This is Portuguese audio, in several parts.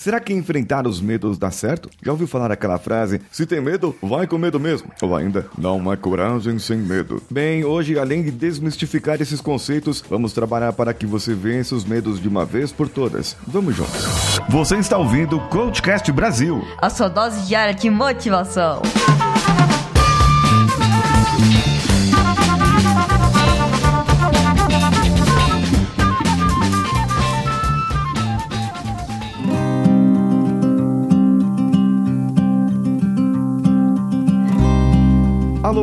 Será que enfrentar os medos dá certo? Já ouviu falar aquela frase: se tem medo, vai com medo mesmo? Ou ainda, não há coragem sem medo. Bem, hoje, além de desmistificar esses conceitos, vamos trabalhar para que você vença os medos de uma vez por todas. Vamos juntos. Você está ouvindo o Coachcast Brasil a sua dose diária de motivação.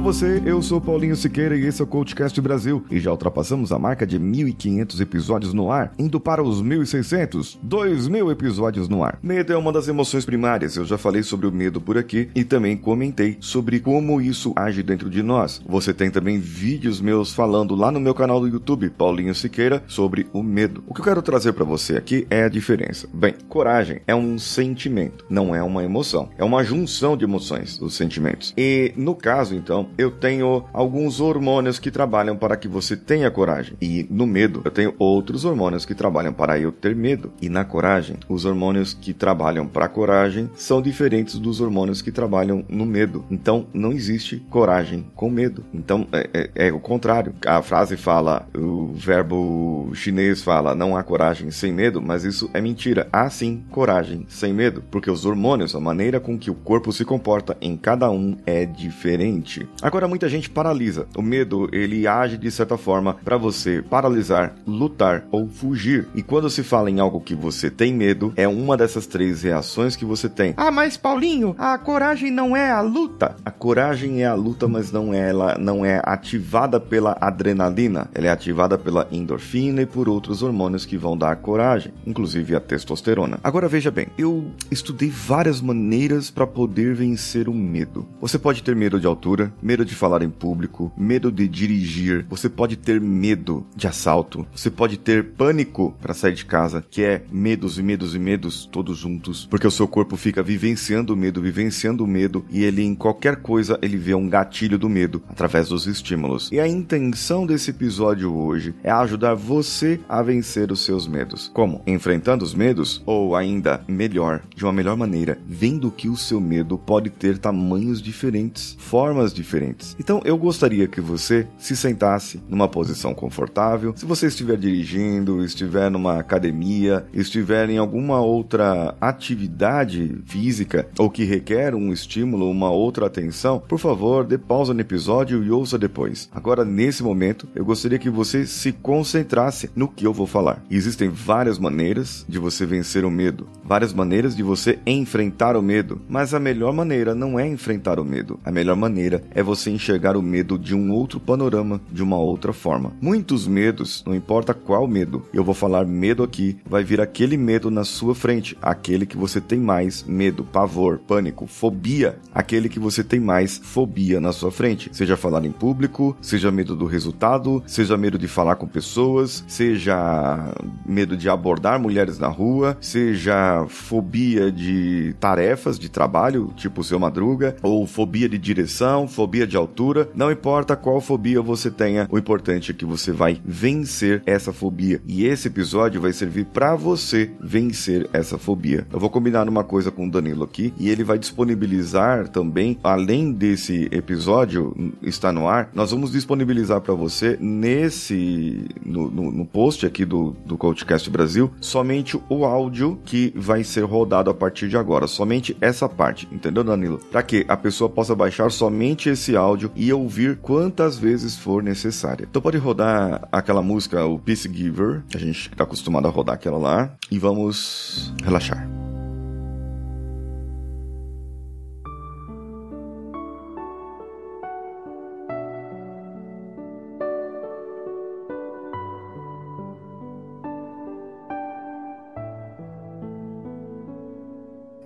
Você, eu sou Paulinho Siqueira e esse é o Coachcast Brasil e já ultrapassamos a marca de 1.500 episódios no ar, indo para os 1.600, 2.000 episódios no ar. Medo é uma das emoções primárias, eu já falei sobre o medo por aqui e também comentei sobre como isso age dentro de nós. Você tem também vídeos meus falando lá no meu canal do YouTube, Paulinho Siqueira, sobre o medo. O que eu quero trazer para você aqui é a diferença. Bem, coragem é um sentimento, não é uma emoção. É uma junção de emoções, dos sentimentos. E no caso, então, eu tenho alguns hormônios que trabalham para que você tenha coragem. E no medo, eu tenho outros hormônios que trabalham para eu ter medo. E na coragem, os hormônios que trabalham para a coragem são diferentes dos hormônios que trabalham no medo. Então, não existe coragem com medo. Então, é, é, é o contrário. A frase fala, o verbo chinês fala, não há coragem sem medo, mas isso é mentira. Há sim coragem sem medo, porque os hormônios, a maneira com que o corpo se comporta em cada um é diferente. Agora muita gente paralisa. O medo, ele age de certa forma para você paralisar, lutar ou fugir. E quando se fala em algo que você tem medo, é uma dessas três reações que você tem. Ah, mas Paulinho, a coragem não é a luta. A coragem é a luta, mas não é ela não é ativada pela adrenalina. Ela é ativada pela endorfina e por outros hormônios que vão dar coragem, inclusive a testosterona. Agora veja bem, eu estudei várias maneiras para poder vencer o medo. Você pode ter medo de altura, medo de falar em público, medo de dirigir, você pode ter medo de assalto, você pode ter pânico para sair de casa, que é medos e medos e medos todos juntos, porque o seu corpo fica vivenciando o medo, vivenciando o medo e ele em qualquer coisa ele vê um gatilho do medo através dos estímulos. E a intenção desse episódio hoje é ajudar você a vencer os seus medos. Como? Enfrentando os medos ou ainda melhor, de uma melhor maneira, vendo que o seu medo pode ter tamanhos diferentes, formas diferentes diferentes. Então eu gostaria que você se sentasse numa posição confortável. Se você estiver dirigindo, estiver numa academia, estiver em alguma outra atividade física ou que requer um estímulo, uma outra atenção, por favor, dê pausa no episódio e ouça depois. Agora, nesse momento, eu gostaria que você se concentrasse no que eu vou falar. Existem várias maneiras de você vencer o medo, várias maneiras de você enfrentar o medo, mas a melhor maneira não é enfrentar o medo. A melhor maneira é você enxergar o medo de um outro panorama, de uma outra forma. Muitos medos, não importa qual medo, eu vou falar medo aqui, vai vir aquele medo na sua frente, aquele que você tem mais medo, pavor, pânico, fobia, aquele que você tem mais fobia na sua frente. Seja falar em público, seja medo do resultado, seja medo de falar com pessoas, seja medo de abordar mulheres na rua, seja fobia de tarefas de trabalho, tipo seu madruga, ou fobia de direção, fobia de altura, não importa qual fobia você tenha, o importante é que você vai vencer essa fobia. E esse episódio vai servir para você vencer essa fobia. Eu vou combinar uma coisa com o Danilo aqui e ele vai disponibilizar também, além desse episódio está no ar, nós vamos disponibilizar para você nesse no, no, no, post aqui do, do Coachcast Brasil somente o áudio que vai ser rodado a partir de agora, somente essa parte, entendeu, Danilo? Para que a pessoa possa baixar somente esse áudio e ouvir quantas vezes for necessária. Então pode rodar aquela música, o Peace Giver, a gente está acostumado a rodar aquela lá, e vamos relaxar.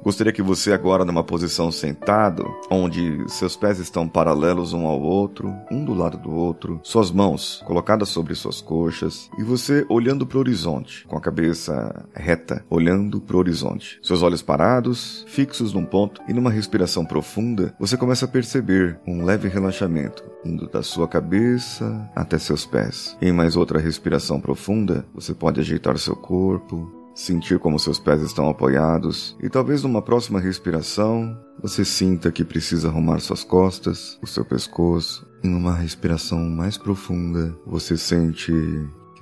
Gostaria que você agora numa posição sentado, onde seus pés estão paralelos um ao outro, um do lado do outro, suas mãos colocadas sobre suas coxas e você olhando para o horizonte, com a cabeça reta, olhando para o horizonte. Seus olhos parados, fixos num ponto e numa respiração profunda, você começa a perceber um leve relaxamento indo da sua cabeça até seus pés. Em mais outra respiração profunda, você pode ajeitar seu corpo, sentir como seus pés estão apoiados e talvez numa próxima respiração você sinta que precisa arrumar suas costas, o seu pescoço. Em uma respiração mais profunda, você sente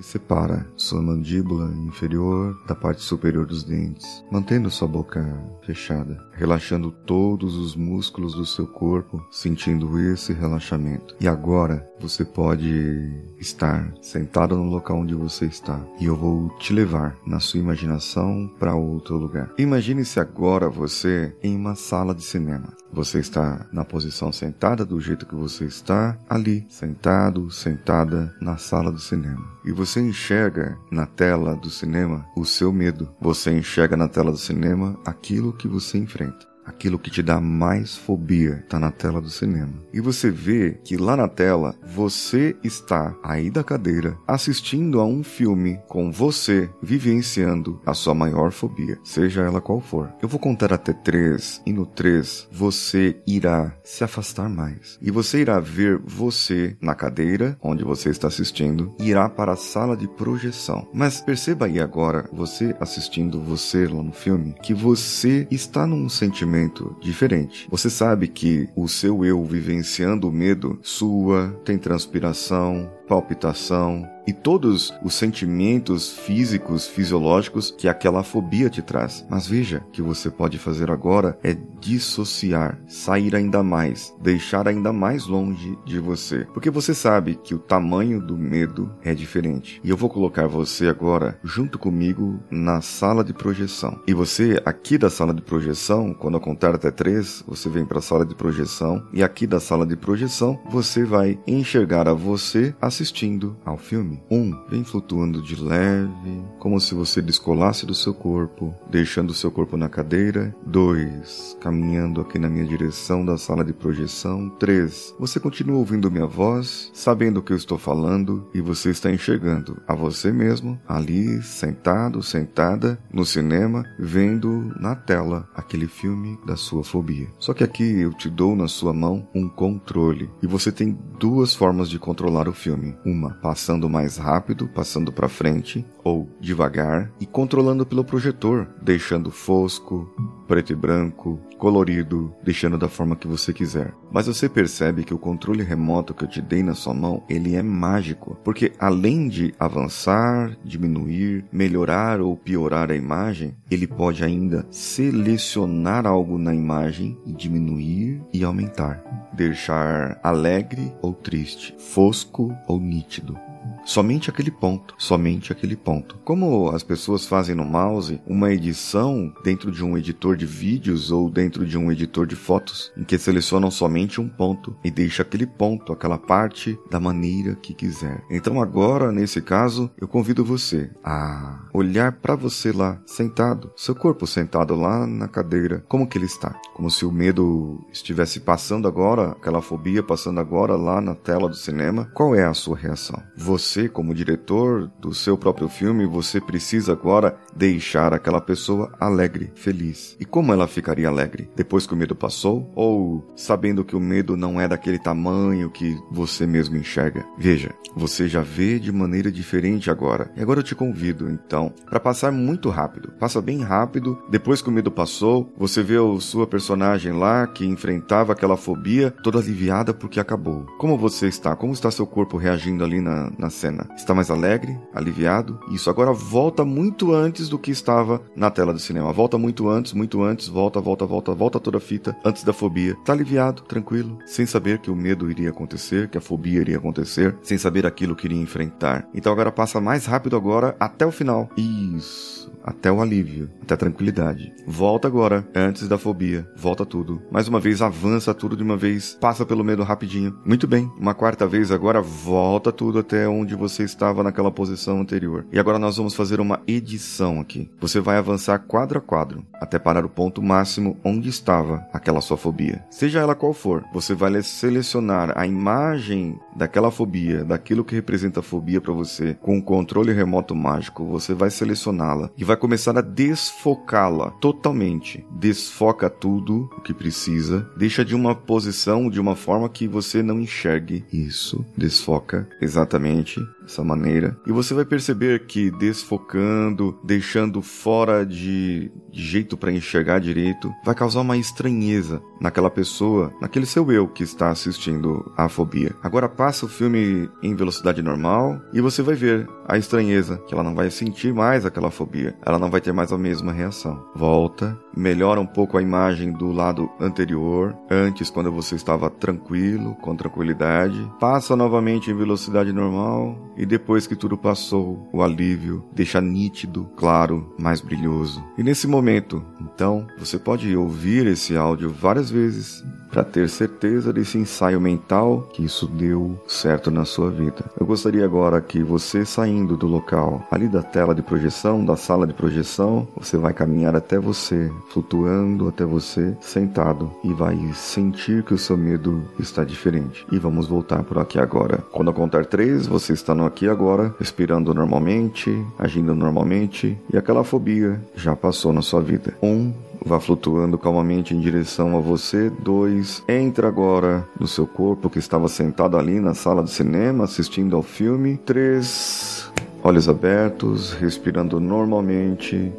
que separa sua mandíbula inferior da parte superior dos dentes, mantendo sua boca fechada, relaxando todos os músculos do seu corpo, sentindo esse relaxamento. E agora você pode estar sentado no local onde você está e eu vou te levar na sua imaginação para outro lugar. Imagine-se agora você em uma sala de cinema. Você está na posição sentada do jeito que você está, ali, sentado, sentada na sala do cinema. E você enxerga na tela do cinema o seu medo. Você enxerga na tela do cinema aquilo que você enfrenta aquilo que te dá mais fobia está na tela do cinema. E você vê que lá na tela você está aí da cadeira assistindo a um filme com você vivenciando a sua maior fobia, seja ela qual for. Eu vou contar até três e no três você irá se afastar mais e você irá ver você na cadeira onde você está assistindo irá para a sala de projeção. Mas perceba aí agora, você assistindo você lá no filme, que você está num sentimento sentimento diferente. Você sabe que o seu eu vivenciando o medo sua, tem transpiração, palpitação, e todos os sentimentos físicos, fisiológicos que aquela fobia te traz. Mas veja, que você pode fazer agora é dissociar, sair ainda mais, deixar ainda mais longe de você, porque você sabe que o tamanho do medo é diferente. E eu vou colocar você agora junto comigo na sala de projeção. E você aqui da sala de projeção, quando eu contar até três, você vem para a sala de projeção e aqui da sala de projeção você vai enxergar a você assistindo ao filme. Um, vem flutuando de leve, como se você descolasse do seu corpo, deixando o seu corpo na cadeira. Dois, caminhando aqui na minha direção da sala de projeção. Três, você continua ouvindo minha voz, sabendo o que eu estou falando e você está enxergando a você mesmo ali, sentado, sentada, no cinema, vendo na tela aquele filme da sua fobia. Só que aqui eu te dou na sua mão um controle e você tem duas formas de controlar o filme. Uma, passando mais rápido, passando para frente, ou devagar e controlando pelo projetor, deixando fosco, preto e branco, colorido, deixando da forma que você quiser. Mas você percebe que o controle remoto que eu te dei na sua mão, ele é mágico, porque além de avançar, diminuir, melhorar ou piorar a imagem, ele pode ainda selecionar algo na imagem e diminuir e aumentar, deixar alegre ou triste, fosco ou nítido. Somente aquele ponto, somente aquele ponto. Como as pessoas fazem no mouse uma edição dentro de um editor de vídeos ou dentro de um editor de fotos, em que selecionam somente um ponto e deixa aquele ponto, aquela parte da maneira que quiser. Então agora, nesse caso, eu convido você a olhar para você lá, sentado, seu corpo sentado lá na cadeira, como que ele está? Como se o medo estivesse passando agora, aquela fobia passando agora lá na tela do cinema. Qual é a sua reação? Você você, como diretor do seu próprio filme, você precisa agora deixar aquela pessoa alegre, feliz. E como ela ficaria alegre? Depois que o medo passou? Ou sabendo que o medo não é daquele tamanho que você mesmo enxerga? Veja, você já vê de maneira diferente agora. E agora eu te convido, então, para passar muito rápido. Passa bem rápido. Depois que o medo passou, você vê a sua personagem lá que enfrentava aquela fobia toda aliviada porque acabou. Como você está? Como está seu corpo reagindo ali na, na cena. Está mais alegre, aliviado. Isso agora volta muito antes do que estava na tela do cinema. Volta muito antes, muito antes, volta, volta, volta, volta toda a fita antes da fobia. Está aliviado, tranquilo, sem saber que o medo iria acontecer, que a fobia iria acontecer, sem saber aquilo que iria enfrentar. Então agora passa mais rápido agora até o final. Isso, até o alívio, até a tranquilidade. Volta agora, antes da fobia. Volta tudo. Mais uma vez avança tudo de uma vez, passa pelo medo rapidinho. Muito bem. Uma quarta vez agora volta tudo até onde onde você estava naquela posição anterior. E agora nós vamos fazer uma edição aqui. Você vai avançar quadro a quadro até parar o ponto máximo onde estava aquela sua fobia. Seja ela qual for, você vai selecionar a imagem daquela fobia, daquilo que representa a fobia para você, com um controle remoto mágico, você vai selecioná-la e vai começar a desfocá-la totalmente. Desfoca tudo o que precisa, deixa de uma posição, de uma forma que você não enxergue isso. Desfoca exatamente Tschüssi. Dessa maneira. E você vai perceber que desfocando, deixando fora de, jeito para enxergar direito, vai causar uma estranheza naquela pessoa, naquele seu eu que está assistindo a fobia. Agora passa o filme em velocidade normal e você vai ver a estranheza, que ela não vai sentir mais aquela fobia, ela não vai ter mais a mesma reação. Volta, melhora um pouco a imagem do lado anterior, antes quando você estava tranquilo, com tranquilidade, passa novamente em velocidade normal e depois que tudo passou, o alívio deixa nítido, claro, mais brilhoso. E nesse momento, então, você pode ouvir esse áudio várias vezes para ter certeza desse ensaio mental que isso deu certo na sua vida. Eu gostaria agora que você saindo do local, ali da tela de projeção, da sala de projeção, você vai caminhar até você, flutuando até você, sentado e vai sentir que o seu medo está diferente. E vamos voltar por aqui agora. Quando eu contar três, você está no aqui agora, respirando normalmente, agindo normalmente e aquela fobia já passou na sua vida. Um Vá flutuando calmamente em direção a você. 2. Entra agora no seu corpo que estava sentado ali na sala de cinema assistindo ao filme. 3. Olhos abertos, respirando normalmente.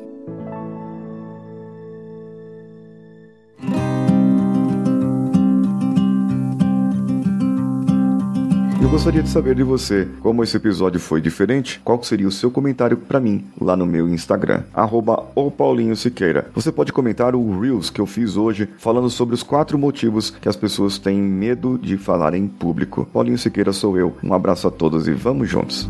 Gostaria de saber de você como esse episódio foi diferente. Qual seria o seu comentário para mim lá no meu Instagram, arroba Siqueira. Você pode comentar o Reels que eu fiz hoje falando sobre os quatro motivos que as pessoas têm medo de falar em público. Paulinho Siqueira sou eu. Um abraço a todos e vamos juntos.